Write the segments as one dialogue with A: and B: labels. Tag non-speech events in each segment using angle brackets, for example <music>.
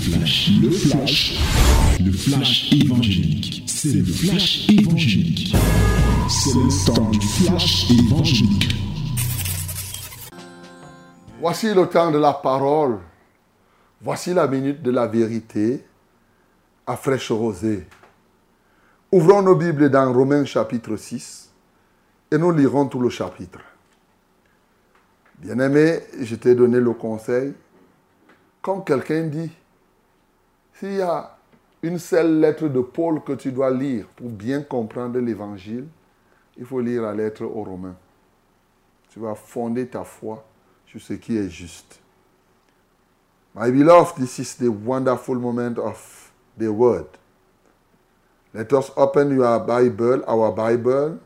A: flash, le flash, le flash évangélique. C'est le flash évangélique. C'est le temps du flash évangélique.
B: Voici le temps de la parole. Voici la minute de la vérité à fraîche rosée. Ouvrons nos Bibles dans Romains chapitre 6 et nous lirons tout le chapitre. Bien-aimé, je t'ai donné le conseil. Quand quelqu'un dit, s'il y a une seule lettre de Paul que tu dois lire pour bien comprendre l'évangile, il faut lire la lettre aux Romains. Tu vas fonder ta foi sur ce qui est juste. My beloved, this is the wonderful moment of the word. Let us open your Bible, our Bible,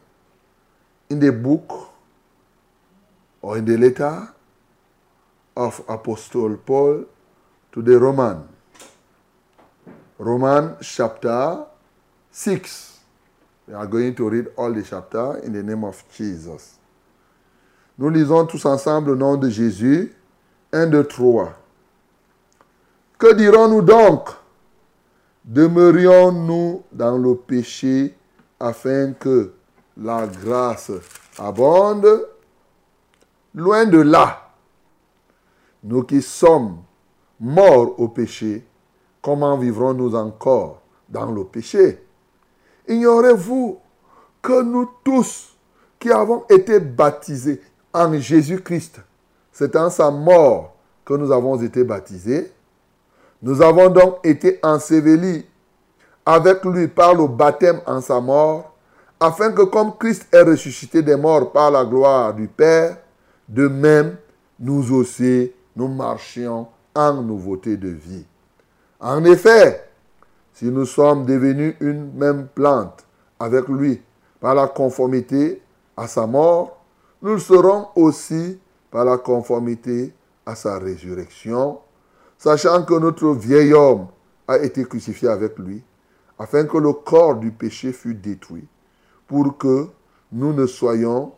B: in the book or in the letter of Apostle Paul to the Roman. Roman chapter 6. We are going to read all the chapter in the name of Jesus. Nous lisons tous ensemble au nom de Jésus. 1, 2, 3. Que dirons-nous donc? Demeurions-nous dans le péché afin que la grâce abonde? Loin de là. Nous qui sommes morts au péché, comment vivrons-nous encore dans le péché? Ignorez-vous que nous tous qui avons été baptisés en Jésus-Christ, c'est en sa mort que nous avons été baptisés. Nous avons donc été ensevelis avec lui par le baptême en sa mort, afin que comme Christ est ressuscité des morts par la gloire du Père, de même, nous aussi, nous marchions en nouveauté de vie. En effet, si nous sommes devenus une même plante avec lui par la conformité à sa mort, nous le serons aussi par la conformité à sa résurrection, sachant que notre vieil homme a été crucifié avec lui, afin que le corps du péché fût détruit, pour que nous ne soyons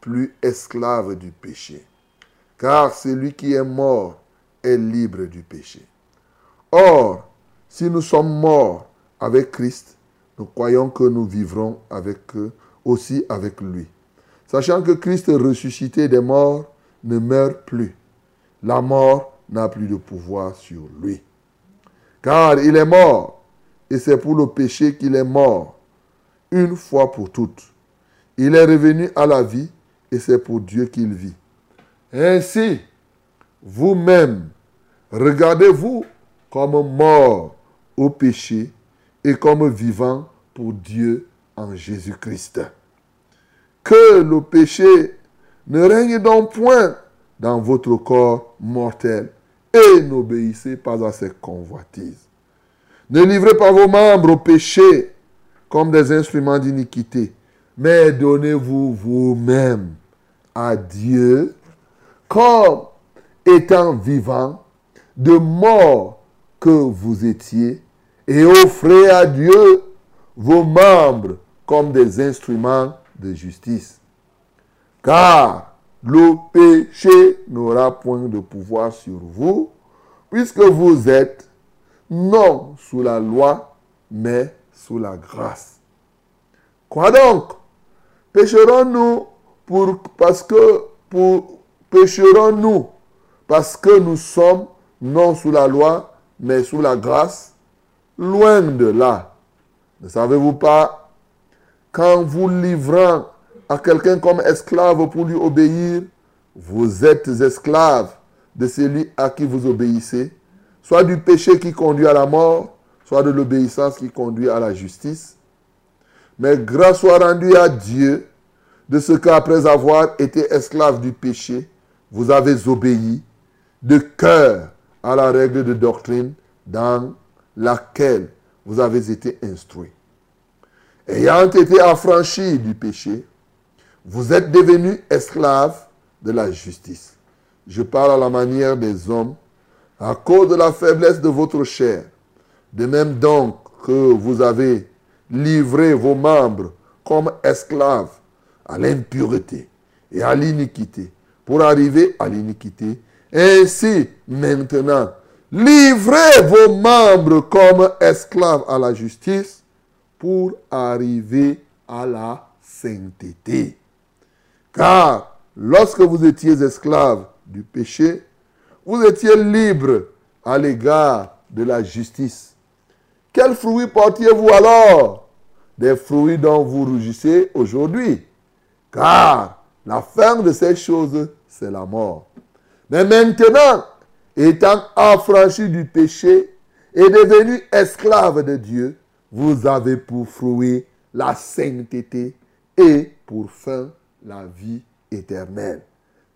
B: plus esclave du péché. Car celui qui est mort est libre du péché. Or, si nous sommes morts avec Christ, nous croyons que nous vivrons avec eux, aussi avec lui. Sachant que Christ ressuscité des morts ne meurt plus. La mort n'a plus de pouvoir sur lui. Car il est mort, et c'est pour le péché qu'il est mort, une fois pour toutes. Il est revenu à la vie et c'est pour Dieu qu'il vit. Ainsi, vous-même, regardez-vous comme mort au péché et comme vivant pour Dieu en Jésus-Christ. Que le péché ne règne donc point dans votre corps mortel et n'obéissez pas à ses convoitises. Ne livrez pas vos membres au péché comme des instruments d'iniquité, mais donnez-vous vous-même à Dieu comme étant vivant de mort que vous étiez et offrez à Dieu vos membres comme des instruments de justice. Car le péché n'aura point de pouvoir sur vous, puisque vous êtes non sous la loi, mais sous la grâce. Quoi donc? Pécherons-nous pour, parce que pour pécherons-nous parce que nous sommes non sous la loi, mais sous la grâce Loin de là. Ne savez-vous pas, quand vous livrant à quelqu'un comme esclave pour lui obéir, vous êtes esclave de celui à qui vous obéissez, soit du péché qui conduit à la mort, soit de l'obéissance qui conduit à la justice. Mais grâce soit rendue à Dieu de ce qu'après avoir été esclave du péché, vous avez obéi de cœur à la règle de doctrine dans laquelle vous avez été instruit. Ayant été affranchis du péché, vous êtes devenus esclaves de la justice. Je parle à la manière des hommes à cause de la faiblesse de votre chair. De même donc que vous avez livré vos membres comme esclaves à l'impureté et à l'iniquité pour arriver à l'iniquité. Ainsi, maintenant, Livrez vos membres comme esclaves à la justice pour arriver à la sainteté. Car lorsque vous étiez esclaves du péché, vous étiez libres à l'égard de la justice. Quels fruits portiez-vous alors? Des fruits dont vous rougissez aujourd'hui. Car la fin de ces choses, c'est la mort. Mais maintenant, étant affranchis du péché et devenus esclaves de Dieu, vous avez pour fruit la sainteté et pour fin la vie éternelle.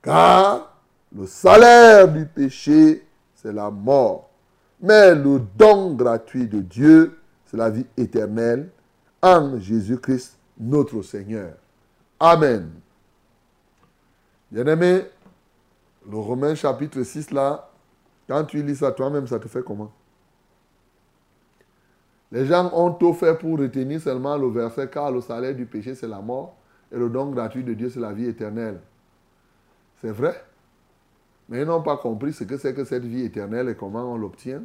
B: Car le salaire du péché, c'est la mort. Mais le don gratuit de Dieu, c'est la vie éternelle en Jésus-Christ, notre Seigneur. Amen. Bien-aimé, le Romain chapitre 6 là, quand tu lis ça toi-même, ça te fait comment? Les gens ont tout fait pour retenir seulement le verset car le salaire du péché c'est la mort et le don gratuit de Dieu c'est la vie éternelle. C'est vrai? Mais ils n'ont pas compris ce que c'est que cette vie éternelle et comment on l'obtient.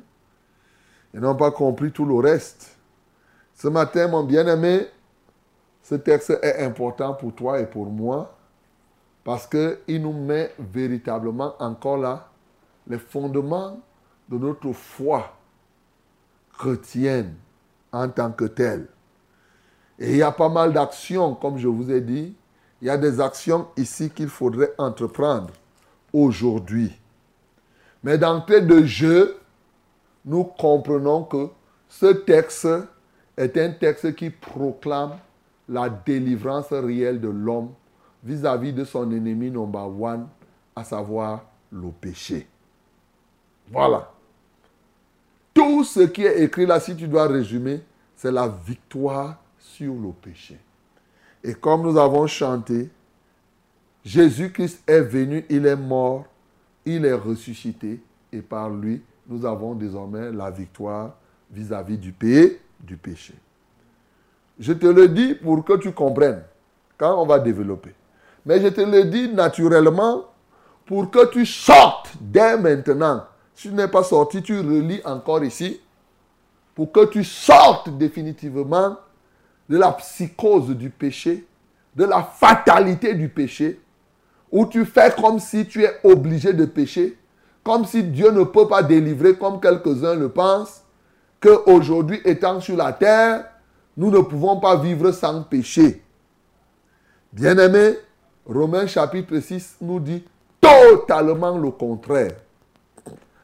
B: Ils n'ont pas compris tout le reste. Ce matin, mon bien-aimé, ce texte est important pour toi et pour moi parce qu'il nous met véritablement encore là les fondements de notre foi chrétienne en tant que telle. Et il y a pas mal d'actions, comme je vous ai dit. Il y a des actions ici qu'il faudrait entreprendre aujourd'hui. Mais d'entrée de jeu, nous comprenons que ce texte est un texte qui proclame la délivrance réelle de l'homme vis-à-vis de son ennemi number one, à savoir le péché. Voilà. Tout ce qui est écrit là, si tu dois résumer, c'est la victoire sur le péché. Et comme nous avons chanté, Jésus-Christ est venu, il est mort, il est ressuscité, et par lui, nous avons désormais la victoire vis-à-vis du, du péché. Je te le dis pour que tu comprennes, quand on va développer. Mais je te le dis naturellement pour que tu sortes dès maintenant. Si tu n'es pas sorti, tu relis encore ici. Pour que tu sortes définitivement de la psychose du péché, de la fatalité du péché, où tu fais comme si tu es obligé de pécher, comme si Dieu ne peut pas délivrer, comme quelques-uns le pensent, qu'aujourd'hui, étant sur la terre, nous ne pouvons pas vivre sans péché. Bien-aimés, Romains chapitre 6 nous dit totalement le contraire.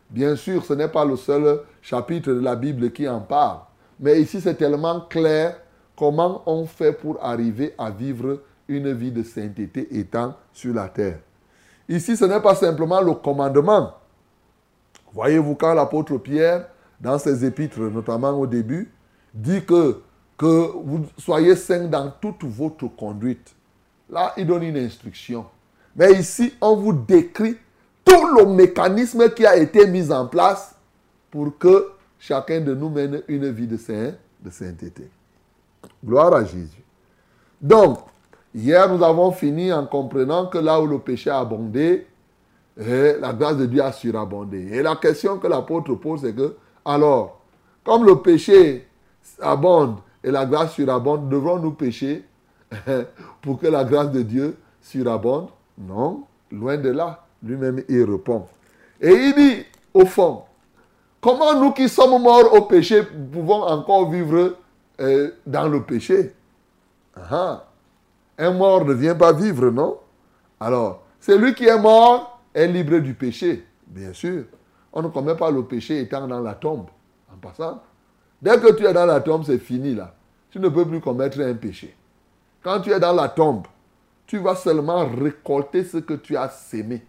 B: Bien sûr, ce n'est pas le seul chapitre de la Bible qui en parle. Mais ici, c'est tellement clair comment on fait pour arriver à vivre une vie de sainteté étant sur la terre. Ici, ce n'est pas simplement le commandement. Voyez-vous, quand l'apôtre Pierre, dans ses épîtres, notamment au début, dit que, que vous soyez saints dans toute votre conduite. Là, il donne une instruction. Mais ici, on vous décrit tout le mécanisme qui a été mis en place pour que chacun de nous mène une vie de, saint, de sainteté. Gloire à Jésus. Donc, hier, nous avons fini en comprenant que là où le péché a abondé, eh, la grâce de Dieu a surabondé. Et la question que l'apôtre pose, c'est que, alors, comme le péché abonde et la grâce surabonde, devrons-nous pécher <laughs> pour que la grâce de Dieu surabonde Non, loin de là. Lui-même, il répond. Et il dit, au fond, comment nous qui sommes morts au péché pouvons encore vivre euh, dans le péché? Un mort ne vient pas vivre, non? Alors, celui qui est mort est libre du péché, bien sûr. On ne commet pas le péché étant dans la tombe, en passant. Dès que tu es dans la tombe, c'est fini là. Tu ne peux plus commettre un péché. Quand tu es dans la tombe, tu vas seulement récolter ce que tu as sémé.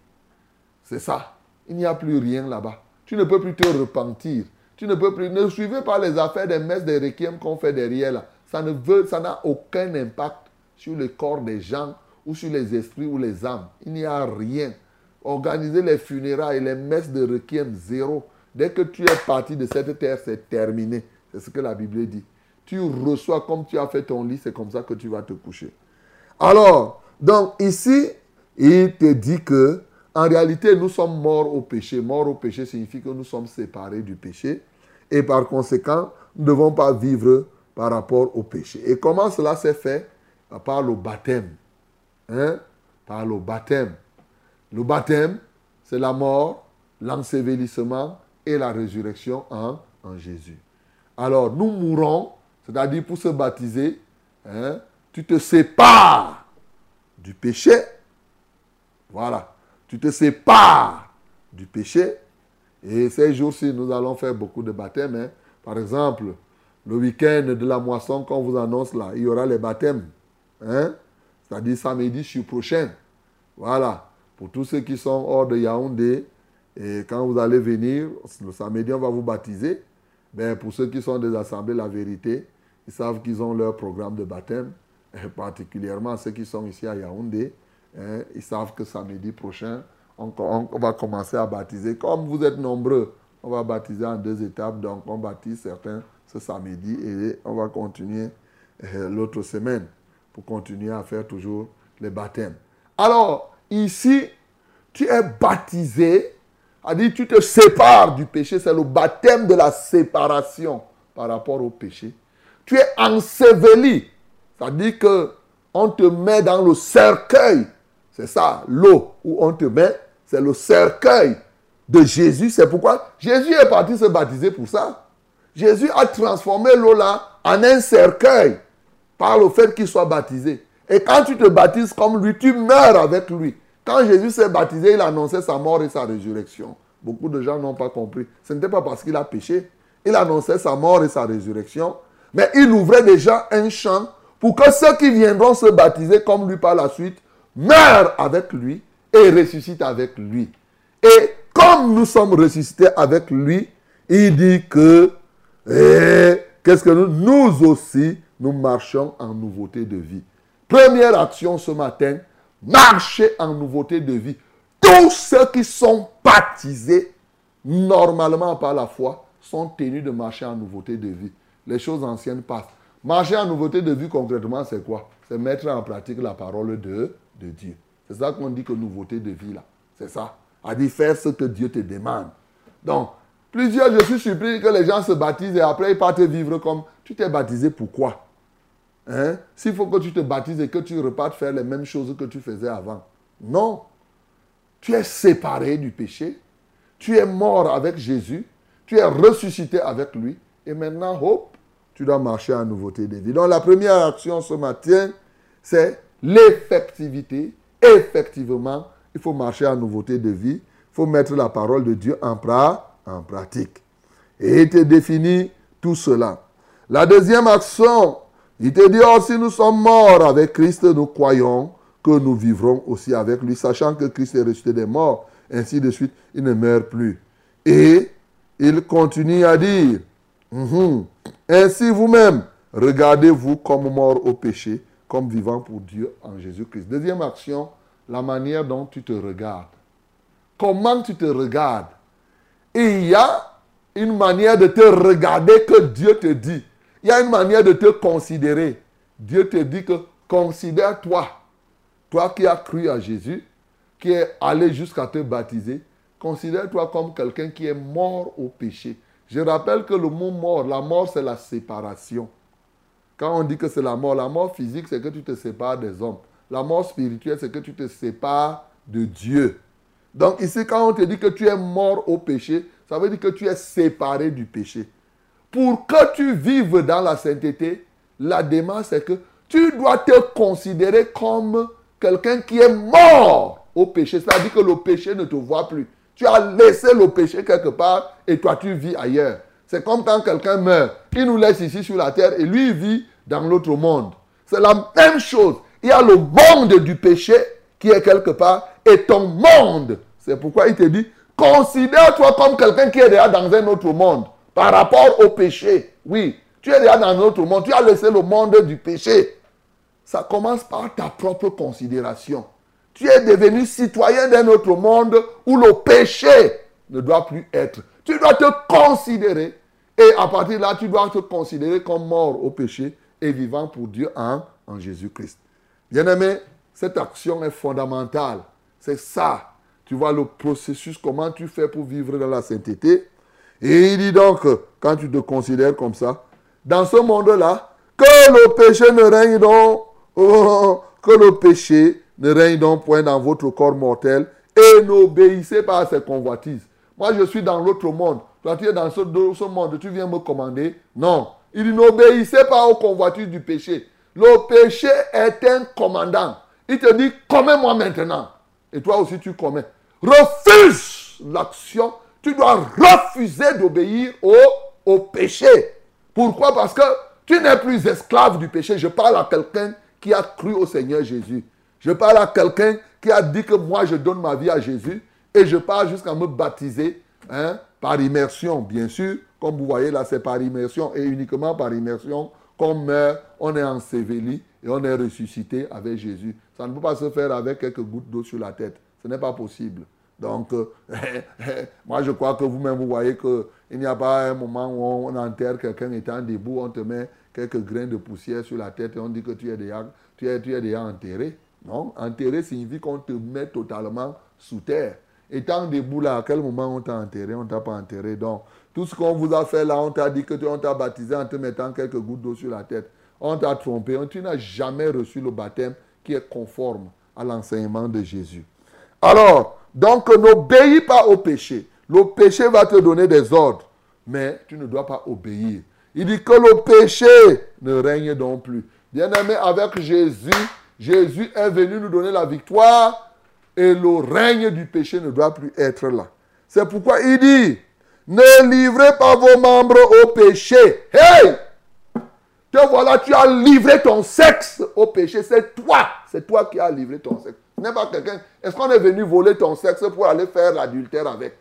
B: C'est ça. Il n'y a plus rien là-bas. Tu ne peux plus te repentir. Tu ne peux plus. Ne suivez pas les affaires des messes des requiem qu'on fait derrière là. Ça ne veut, ça n'a aucun impact sur le corps des gens ou sur les esprits ou les âmes. Il n'y a rien. Organiser les funérailles et les messes de requiem, zéro. Dès que tu es parti de cette terre, c'est terminé. C'est ce que la Bible dit tu reçois comme tu as fait ton lit, c'est comme ça que tu vas te coucher. Alors, donc ici, il te dit que, En réalité, nous sommes morts au péché. Mort au péché signifie que nous sommes séparés du péché. Et par conséquent, nous ne devons pas vivre par rapport au péché. Et comment cela s'est fait? Par le baptême. Hein? Par le baptême. Le baptême, c'est la mort, l'ensevelissement et la résurrection en, en Jésus. Alors, nous mourons, c'est-à-dire pour se baptiser, hein, tu te sépares du péché. Voilà. Tu te sépares du péché. Et ces jours-ci, nous allons faire beaucoup de baptêmes. Hein. Par exemple, le week-end de la moisson, qu'on vous annonce là, il y aura les baptêmes. Hein? C'est-à-dire samedi sur prochain. Voilà. Pour tous ceux qui sont hors de Yaoundé, et quand vous allez venir, le samedi, on va vous baptiser. Ben, pour ceux qui sont des assemblées, la vérité, ils savent qu'ils ont leur programme de baptême, et particulièrement ceux qui sont ici à Yaoundé. Hein, ils savent que samedi prochain, on, va commencer à baptiser. Comme vous êtes nombreux, on va baptiser en deux étapes. Donc, on baptise certains ce samedi et on va continuer euh, l'autre semaine pour continuer à faire toujours les baptêmes. Alors, ici, tu es baptisé, a dit tu te sépares du péché, c'est le baptême de la séparation par rapport au péché. Tu es enseveli, c'est-à-dire que on te met dans le cercueil, c'est ça, l'eau où on te met, c'est le cercueil de Jésus. C'est pourquoi Jésus est parti se baptiser pour ça. Jésus a transformé l'eau là en un cercueil par le fait qu'il soit baptisé. Et quand tu te baptises comme lui, tu meurs avec lui. Quand Jésus s'est baptisé, il annonçait sa mort et sa résurrection. Beaucoup de gens n'ont pas compris. Ce n'était pas parce qu'il a péché. Il annonçait sa mort et sa résurrection. Mais il ouvrait déjà un champ pour que ceux qui viendront se baptiser comme lui par la suite meurent avec lui et ressuscitent avec lui. Et comme nous sommes ressuscités avec lui, il dit que et qu'est-ce que nous Nous aussi, nous marchons en nouveauté de vie. Première action ce matin, marcher en nouveauté de vie. Tous ceux qui sont baptisés, normalement par la foi, sont tenus de marcher en nouveauté de vie. Les choses anciennes passent. Marcher en nouveauté de vie, concrètement, c'est quoi? C'est mettre en pratique la parole de, de Dieu. C'est ça qu'on dit que nouveauté de vie, là. C'est ça. À dire faire ce que Dieu te demande. Donc, Plusieurs, je suis surpris que les gens se baptisent et après ils partent vivre comme tu t'es baptisé pourquoi? Hein? S'il faut que tu te baptises et que tu repartes faire les mêmes choses que tu faisais avant. Non. Tu es séparé du péché. Tu es mort avec Jésus. Tu es ressuscité avec lui. Et maintenant, hop, tu dois marcher en nouveauté de vie. Donc la première action ce matin, c'est l'effectivité. Effectivement, il faut marcher en nouveauté de vie. Il faut mettre la parole de Dieu en en pratique. Et il te définit tout cela. La deuxième action, il te dit, oh, si nous sommes morts avec Christ, nous croyons que nous vivrons aussi avec lui, sachant que Christ est ressuscité des morts, ainsi de suite, il ne meurt plus. Et il continue à dire, mhm, ainsi vous-même, regardez-vous comme mort au péché, comme vivant pour Dieu en Jésus-Christ. Deuxième action, la manière dont tu te regardes. Comment tu te regardes? Il y a une manière de te regarder que Dieu te dit. Il y a une manière de te considérer. Dieu te dit que considère-toi, toi qui as cru à Jésus, qui est allé jusqu'à te baptiser, considère-toi comme quelqu'un qui est mort au péché. Je rappelle que le mot mort, la mort, c'est la séparation. Quand on dit que c'est la mort, la mort physique, c'est que tu te sépares des hommes. La mort spirituelle, c'est que tu te sépares de Dieu. Donc ici, quand on te dit que tu es mort au péché, ça veut dire que tu es séparé du péché. Pour que tu vives dans la sainteté, la démarche, c'est que tu dois te considérer comme quelqu'un qui est mort au péché. C'est-à-dire que le péché ne te voit plus. Tu as laissé le péché quelque part et toi tu vis ailleurs. C'est comme quand quelqu'un meurt. Il nous laisse ici sur la terre et lui il vit dans l'autre monde. C'est la même chose. Il y a le monde du péché qui est quelque part et ton monde. C'est pourquoi il te dit, considère-toi comme quelqu'un qui est déjà dans un autre monde par rapport au péché. Oui, tu es déjà dans un autre monde. Tu as laissé le monde du péché. Ça commence par ta propre considération. Tu es devenu citoyen d'un autre monde où le péché ne doit plus être. Tu dois te considérer. Et à partir de là, tu dois te considérer comme mort au péché et vivant pour Dieu en, en Jésus-Christ. Bien-aimé, cette action est fondamentale. C'est ça. tu vois le processus, comment tu fais pour vivre dans la sainteté. Et il dit donc, quand tu te considères comme ça, dans ce monde-là, que le péché ne règne donc, oh, <laughs> que le péché ne règne donc point dans votre corps mortel et n'obéissez pas à ses convoitises. Moi, je suis dans l'autre monde. Toi, tu es dans ce, monde, tu viens me commander. Non. Il dit, n'obéissez pas aux convoitises du péché. Le péché est un commandant. Il te dit, commets-moi maintenant. Et toi aussi, tu commets. Refuse l'action. Tu dois refuser d'obéir au péché. Pourquoi? Parce que tu n'es plus esclave du péché. Je parle à quelqu'un qui a cru au Seigneur Jésus. Je parle à quelqu'un qui a dit que moi, je donne ma vie à Jésus. Et je parle jusqu'à me baptiser hein, par immersion, bien sûr. Comme vous voyez là, c'est par immersion et uniquement par immersion qu'on meurt, on est enseveli et on est ressuscité avec Jésus. Ça ne peut pas se faire avec quelques gouttes d'eau sur la tête. Ce n'est pas possible. Donc, euh, <laughs> moi je crois que vous-même, vous voyez qu'il n'y a pas un moment où on enterre quelqu'un étant debout, on te met quelques grains de poussière sur la tête et on dit que tu es déjà enterré. Non, enterré signifie qu'on te met totalement sous terre. Étant debout là, à quel moment on t'a enterré? On t'a pas enterré. Donc, tout ce qu'on vous a fait là, on t'a dit que on t'a baptisé en te mettant quelques gouttes d'eau sur la tête. On t'a trompé. Tu n'as jamais reçu le baptême qui est conforme à l'enseignement de Jésus. Alors, donc n'obéis pas au péché. Le péché va te donner des ordres, mais tu ne dois pas obéir. Il dit que le péché ne règne donc plus. Bien-aimé, avec Jésus, Jésus est venu nous donner la victoire et le règne du péché ne doit plus être là. C'est pourquoi il dit, ne livrez pas vos membres au péché. Hey! Te voilà, tu as livré ton sexe au péché. C'est toi. C'est toi qui as livré ton sexe. Ce n'est pas quelqu'un. Est-ce qu'on est venu voler ton sexe pour aller faire l'adultère avec?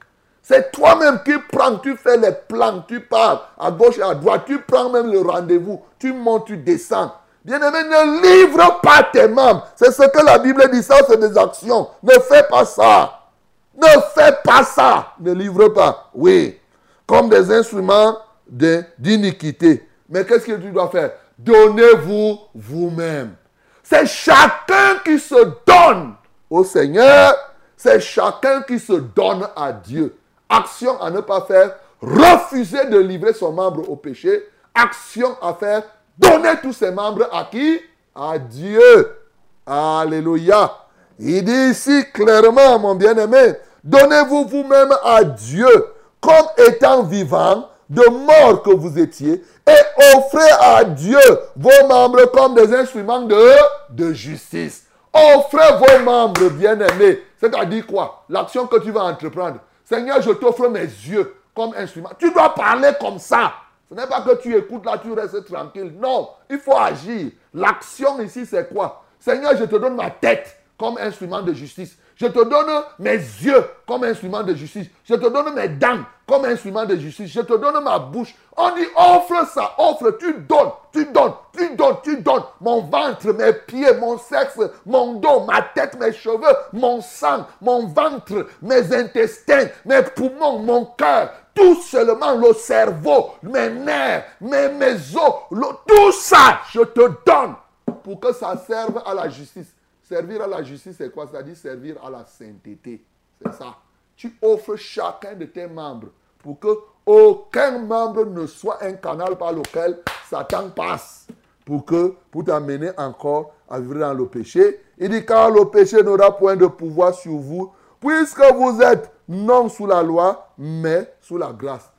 B: C'est toi-même qui prends, tu fais les plans, tu pars à gauche et à droite, tu prends même le rendez-vous, tu montes, tu descends. Bien-aimé, ne livre pas tes membres. C'est ce que la Bible dit, ça c'est des actions. Ne fais pas ça. Ne fais pas ça. Ne livre pas. Oui. Comme des instruments d'iniquité. Mais qu'est-ce que tu dois faire? Donnez-vous vous-même. C'est chacun qui se donne au Seigneur. C'est chacun qui se donne à Dieu. Action à ne pas faire. Refuser de livrer son membre au péché. Action à faire Donner tous ses membres à qui? À Dieu. Alléluia. Il dit ici clairement, mon bien-aimé, donnez-vous vous-même à Dieu comme étant vivant, de mort que vous étiez, et offrez à Dieu vos membres comme des instruments de, de justice. Offrez vos membres, bien-aimés. C'est-à-dire quoi? L'action que tu vas entreprendre. Seigneur, je t'offre mes yeux comme instrument. Tu dois parler comme ça. Ce n'est pas que tu écoutes là, tu restes tranquille. Non, il faut agir. L'action ici, c'est quoi? Seigneur, je te donne ma tête comme instrument de justice. Je te donne mes yeux comme instrument de justice. Je te donne mes dents comme instrument de justice. Je te donne ma bouche. On dit offre ça, offre, tu donnes, tu donnes, tu donnes, tu donnes. Mon ventre, mes pieds, mon sexe, mon dos, ma tête, mes cheveux, mon sang, mon ventre, mes intestins, mes poumons, mon cœur. Tout seulement le cerveau, mes nerfs, mes, mes os, tout ça, je te donne pour que ça serve à la justice. Servir à la justice, c'est quoi? C'est-à-dire servir à la sainteté. C'est ça. Tu offres chacun de tes membres pour que aucun membre ne soit un canal par lequel Satan passe. Pour que, pour t'amener encore à vivre dans le péché. Il dit, car le péché n'aura point de pouvoir sur vous, puisque vous êtes non sous la loi, mais sous la grâce.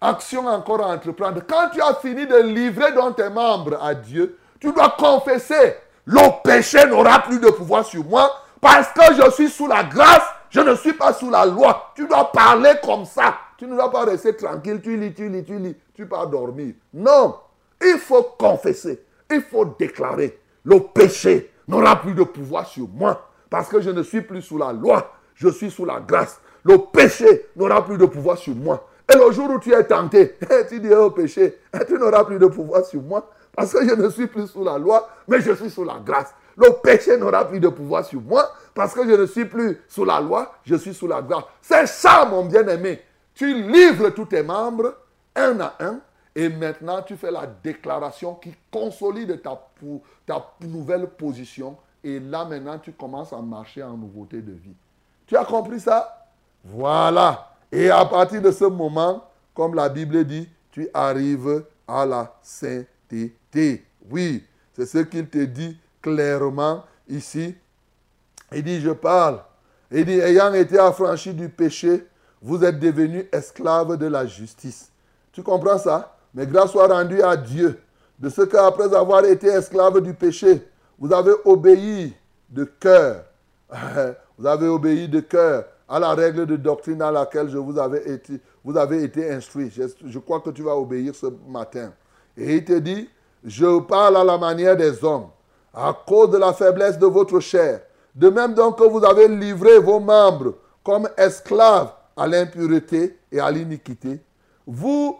B: Action encore à entreprendre. Quand tu as fini de livrer dans tes membres à Dieu, tu dois confesser le péché n'aura plus de pouvoir sur moi parce que je suis sous la grâce, je ne suis pas sous la loi. Tu dois parler comme ça. Tu ne dois pas rester tranquille, tu lis, tu lis, tu lis, tu pars dormir. Non, il faut confesser, il faut déclarer, le péché n'aura plus de pouvoir sur moi parce que je ne suis plus sous la loi, je suis sous la grâce. Le péché n'aura plus de pouvoir sur moi. Et le jour où tu es tenté, <laughs> tu dis au péché, tu n'auras plus de pouvoir sur moi parce que je ne suis plus sous la loi, mais je suis sous la grâce. Le péché n'aura plus de pouvoir sur moi parce que je ne suis plus sous la loi, je suis sous la grâce. C'est ça, mon bien-aimé. Tu livres tous tes membres, un à un, et maintenant tu fais la déclaration qui consolide ta, ta nouvelle position. Et là maintenant tu commences à marcher en nouveauté de vie. Tu as compris ça? Voilà. Et à partir de ce moment, comme la Bible dit, tu arrives à la sainteté. Oui, c'est ce qu'il te dit clairement ici. Il dit, je parle. Il dit, ayant été affranchi du péché, vous êtes devenus esclaves de la justice. Tu comprends ça? Mais grâce soit rendue à Dieu de ce qu'après avoir été esclave du péché, vous avez obéi de cœur. <laughs> Vous avez obéi de cœur à la règle de doctrine à laquelle je vous avais été, vous avez été instruit. Je, crois que tu vas obéir ce matin. Et il te dit, je parle à la manière des hommes, à cause de la faiblesse de votre chair. De même donc que vous avez livré vos membres comme esclaves à l'impureté et à l'iniquité, vous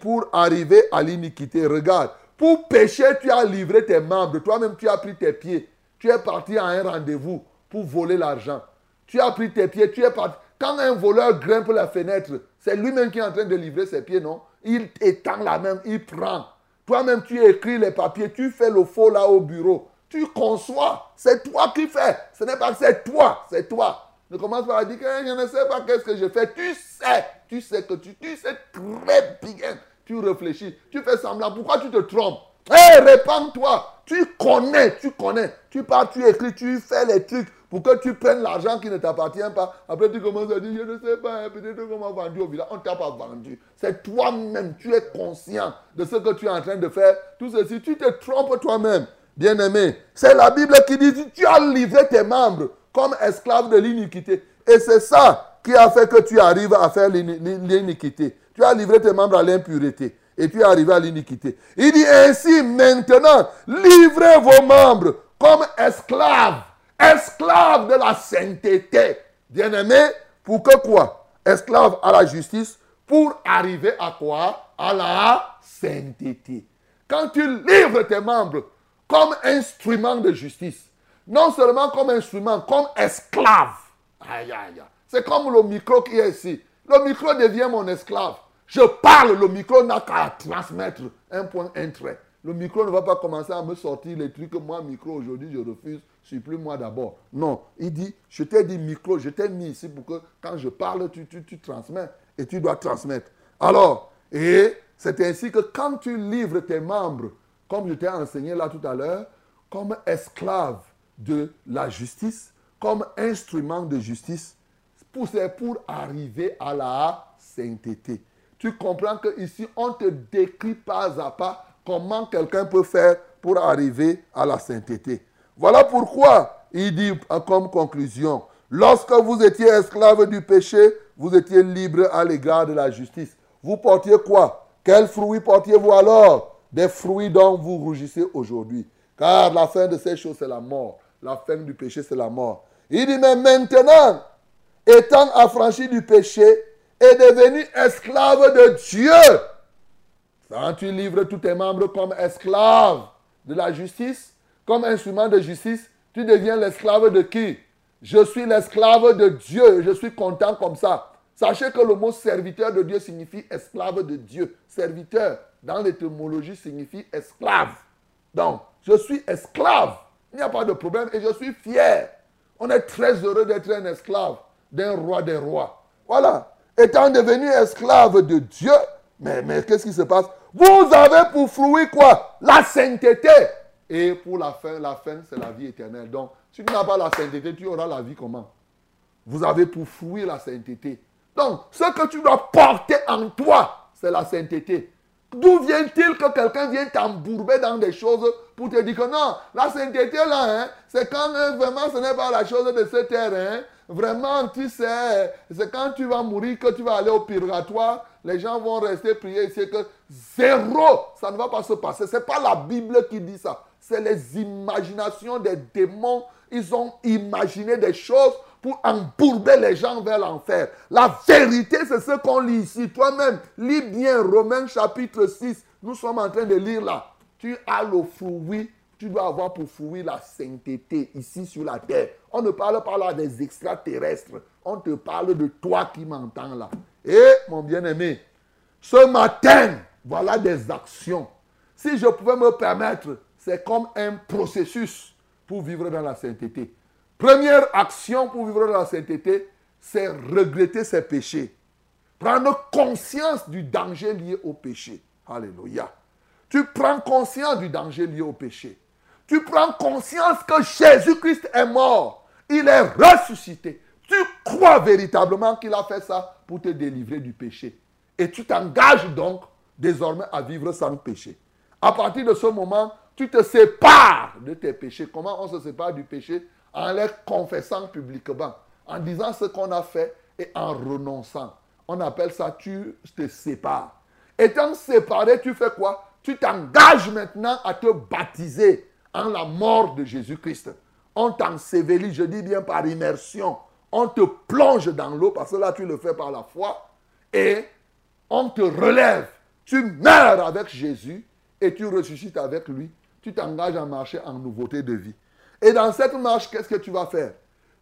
B: pour arriver à l'iniquité. Regarde, pour pécher, tu as livré tes membres. Toi-même, tu as pris tes pieds. Tu es parti à un rendez-vous pour voler l'argent. Tu as pris tes pieds, tu es parti. Quand un voleur grimpe la fenêtre, c'est lui-même qui est en train de livrer ses pieds, non? Il étend la main, il prend. Toi-même, tu écris les papiers, tu fais le faux là au bureau. Tu conçois. C'est toi qui fais. Ce n'est pas que c'est toi, c'est toi. Ne commence pas à dire que je ne sais pas qu'est-ce que je fais. Tu sais, tu sais que tu, tu sais très bien. Tu réfléchis, tu fais semblant. Pourquoi tu te trompes? Hé, répands-toi. Tu connais, tu connais. Tu pars, tu écris, tu fais les trucs pour que tu prennes l'argent qui ne t'appartient pas. Après, tu commences à dire, je ne sais pas, hein, peut-être qu'on m'a vendu au village. On ne t'a pas vendu. C'est toi-même. Tu es conscient de ce que tu es en train de faire. Tout ceci, tu te trompes toi-même. Bien-aimé, c'est la Bible qui dit, tu as livré tes membres comme esclave de l'iniquité. Et c'est ça qui a fait que tu arrives à faire l'iniquité. Tu as livré tes membres à l'impureté et tu es arrivé à l'iniquité. Il dit ainsi maintenant, livrez vos membres comme esclaves, esclaves de la sainteté. Bien-aimé, pour que quoi? Esclaves à la justice, pour arriver à quoi? À la sainteté. Quand tu livres tes membres comme instrument de justice, non seulement comme instrument, comme esclave. Aïe, aïe, C'est comme le micro qui est ici. Le micro devient mon esclave. Je parle, le micro n'a qu'à transmettre un point, un trait. Le micro ne va pas commencer à me sortir les trucs moi, micro, aujourd'hui, je refuse. Je plus moi d'abord. Non, il dit, je t'ai dit micro, je t'ai mis ici pour que quand je parle, tu, tu, tu transmets et tu dois transmettre. Alors, et c'est ainsi que quand tu livres tes membres, comme je t'ai enseigné là tout à l'heure, comme esclave de la justice comme instrument de justice pour, pour arriver à la sainteté. Tu comprends que ici on te décrit pas à pas comment quelqu'un peut faire pour arriver à la sainteté. Voilà pourquoi il dit comme conclusion, lorsque vous étiez esclave du péché, vous étiez libre à l'égard de la justice. Vous portiez quoi? Quels fruits portiez-vous alors? Des fruits dont vous rougissez aujourd'hui. Car la fin de ces choses, c'est la mort la fin du péché, c'est la mort. Il dit, mais maintenant, étant affranchi du péché, est devenu esclave de Dieu. Quand tu livres tous tes membres comme esclaves de la justice, comme instrument de justice, tu deviens l'esclave de qui? Je suis l'esclave de Dieu. Je suis content comme ça. Sachez que le mot serviteur de Dieu signifie esclave de Dieu. Serviteur, dans l'étymologie, signifie esclave. Donc, je suis esclave il n'y a pas de problème et je suis fier. On est très heureux d'être un esclave d'un roi des rois. Voilà. Étant devenu esclave de Dieu, mais, mais qu'est-ce qui se passe? Vous avez pour fruit quoi? La sainteté. Et pour la fin, la fin, c'est la vie éternelle. Donc, si tu n'as pas la sainteté, tu auras la vie comment? Vous avez pour fruit la sainteté. Donc, ce que tu dois porter en toi, c'est la sainteté. D'où vient-il que quelqu'un vienne t'embourber dans des choses pour te dire que non, la sainteté là, hein, c'est quand hein, vraiment ce n'est pas la chose de ce terrain. Hein. Vraiment, tu sais, c'est quand tu vas mourir que tu vas aller au purgatoire. Les gens vont rester prier ici que zéro, ça ne va pas se passer. Ce n'est pas la Bible qui dit ça. C'est les imaginations des démons. Ils ont imaginé des choses pour embourber les gens vers l'enfer. La vérité, c'est ce qu'on lit ici. Toi-même, lis bien Romains chapitre 6. Nous sommes en train de lire là. Tu as le fruit, tu dois avoir pour fruit la sainteté ici sur la terre. On ne parle pas là des extraterrestres. On te parle de toi qui m'entends là. Et mon bien-aimé, ce matin, voilà des actions. Si je pouvais me permettre, c'est comme un processus pour vivre dans la sainteté. Première action pour vivre dans la sainteté, c'est regretter ses péchés. Prendre conscience du danger lié au péché. Alléluia. Tu prends conscience du danger lié au péché. Tu prends conscience que Jésus-Christ est mort. Il est ressuscité. Tu crois véritablement qu'il a fait ça pour te délivrer du péché. Et tu t'engages donc désormais à vivre sans péché. À partir de ce moment, tu te sépares de tes péchés. Comment on se sépare du péché? En les confessant publiquement, en disant ce qu'on a fait et en renonçant. On appelle ça tu te sépares. Étant séparé, tu fais quoi? Tu t'engages maintenant à te baptiser la mort de Jésus-Christ. On t'ensevelit, je dis bien par immersion. On te plonge dans l'eau parce que là tu le fais par la foi. Et on te relève. Tu meurs avec Jésus et tu ressuscites avec lui. Tu t'engages à marcher en nouveauté de vie. Et dans cette marche, qu'est-ce que tu vas faire?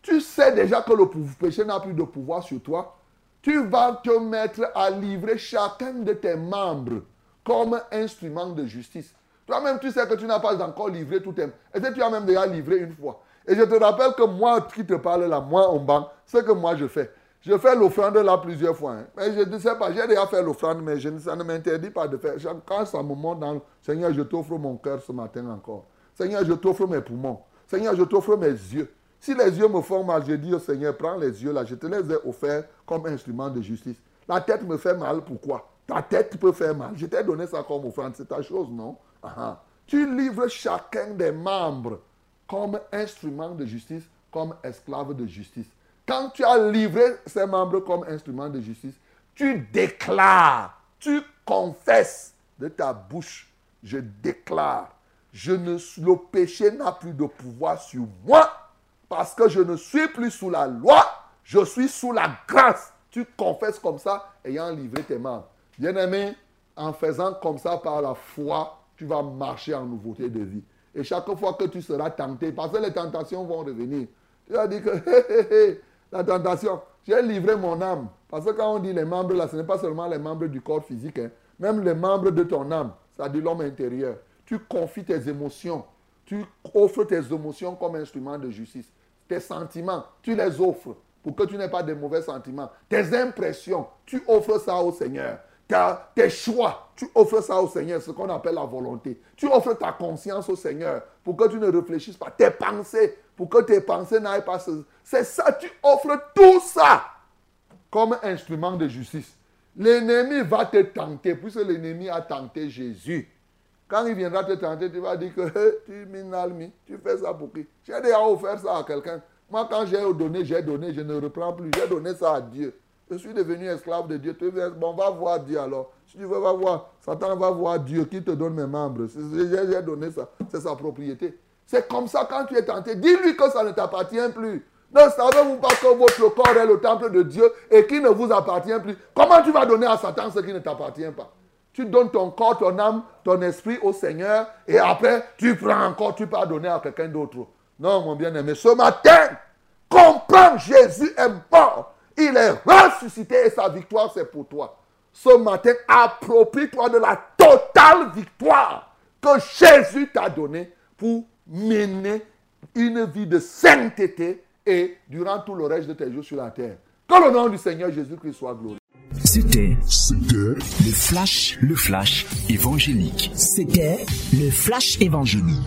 B: Tu sais déjà que le péché n'a plus de pouvoir sur toi. Tu vas te mettre à livrer chacun de tes membres comme instrument de justice. Toi-même, tu sais que tu n'as pas encore livré tout tes... Et tu as même déjà livré une fois? Et je te rappelle que moi qui te parle là, moi en banque, ce que moi je fais. Je fais l'offrande là plusieurs fois. Hein. Mais je ne sais pas, j'ai déjà fait l'offrande, mais ça ne m'interdit pas de faire. Quand ça me monte dans le Seigneur, je t'offre mon cœur ce matin encore. Seigneur, je t'offre mes poumons. Seigneur, je t'offre mes yeux. Si les yeux me font mal, je dis au Seigneur, prends les yeux là, je te les ai offerts comme instrument de justice. La tête me fait mal, pourquoi? Ta tête peut faire mal. Je t'ai donné ça comme offrande, c'est ta chose, non? Tu livres chacun des membres comme instrument de justice, comme esclave de justice. Quand tu as livré ces membres comme instrument de justice, tu déclares, tu confesses de ta bouche, je déclare, je ne, le péché n'a plus de pouvoir sur moi parce que je ne suis plus sous la loi, je suis sous la grâce. Tu confesses comme ça, ayant livré tes membres. Bien-aimé, en faisant comme ça par la foi, tu vas marcher en nouveauté de vie. Et chaque fois que tu seras tenté, parce que les tentations vont revenir, tu vas dire que <laughs> la tentation, j'ai livré mon âme. Parce que quand on dit les membres, là, ce n'est pas seulement les membres du corps physique, hein. même les membres de ton âme, dit l'homme intérieur. Tu confies tes émotions, tu offres tes émotions comme instrument de justice. Tes sentiments, tu les offres pour que tu n'aies pas de mauvais sentiments. Tes impressions, tu offres ça au Seigneur tes choix, tu offres ça au Seigneur, ce qu'on appelle la volonté. Tu offres ta conscience au Seigneur pour que tu ne réfléchisses pas. Tes pensées, pour que tes pensées n'aillent pas. C'est ça, tu offres tout ça comme instrument de justice. L'ennemi va te tenter, puisque l'ennemi a tenté Jésus. Quand il viendra te tenter, tu vas dire que <laughs> tu minalmi, tu fais ça pour qui? J'ai déjà offert ça à quelqu'un. Moi, quand j'ai donné, j'ai donné, je ne reprends plus. J'ai donné ça à Dieu. Je suis devenu esclave de Dieu. Tu bon, va voir Dieu alors. Si tu veux, va voir. Satan va voir Dieu qui te donne mes membres. J'ai donné ça. C'est sa propriété. C'est comme ça quand tu es tenté. Dis-lui que ça ne t'appartient plus. Ne savez-vous pas que votre corps est le temple de Dieu et qu'il ne vous appartient plus? Comment tu vas donner à Satan ce qui ne t'appartient pas? Tu donnes ton corps, ton âme, ton esprit au Seigneur et après tu prends encore, tu peux donner à quelqu'un d'autre. Non, mon bien-aimé, ce matin, comprends, Jésus est mort il est ressuscité et sa victoire, c'est pour toi. Ce matin, approprie-toi de la totale victoire que Jésus t'a donnée pour mener une vie de sainteté et durant tout le reste de tes jours sur la terre. Que le nom du Seigneur Jésus-Christ soit.
A: C'était, c'était
C: le flash, le flash évangélique.
D: C'était le flash évangélique.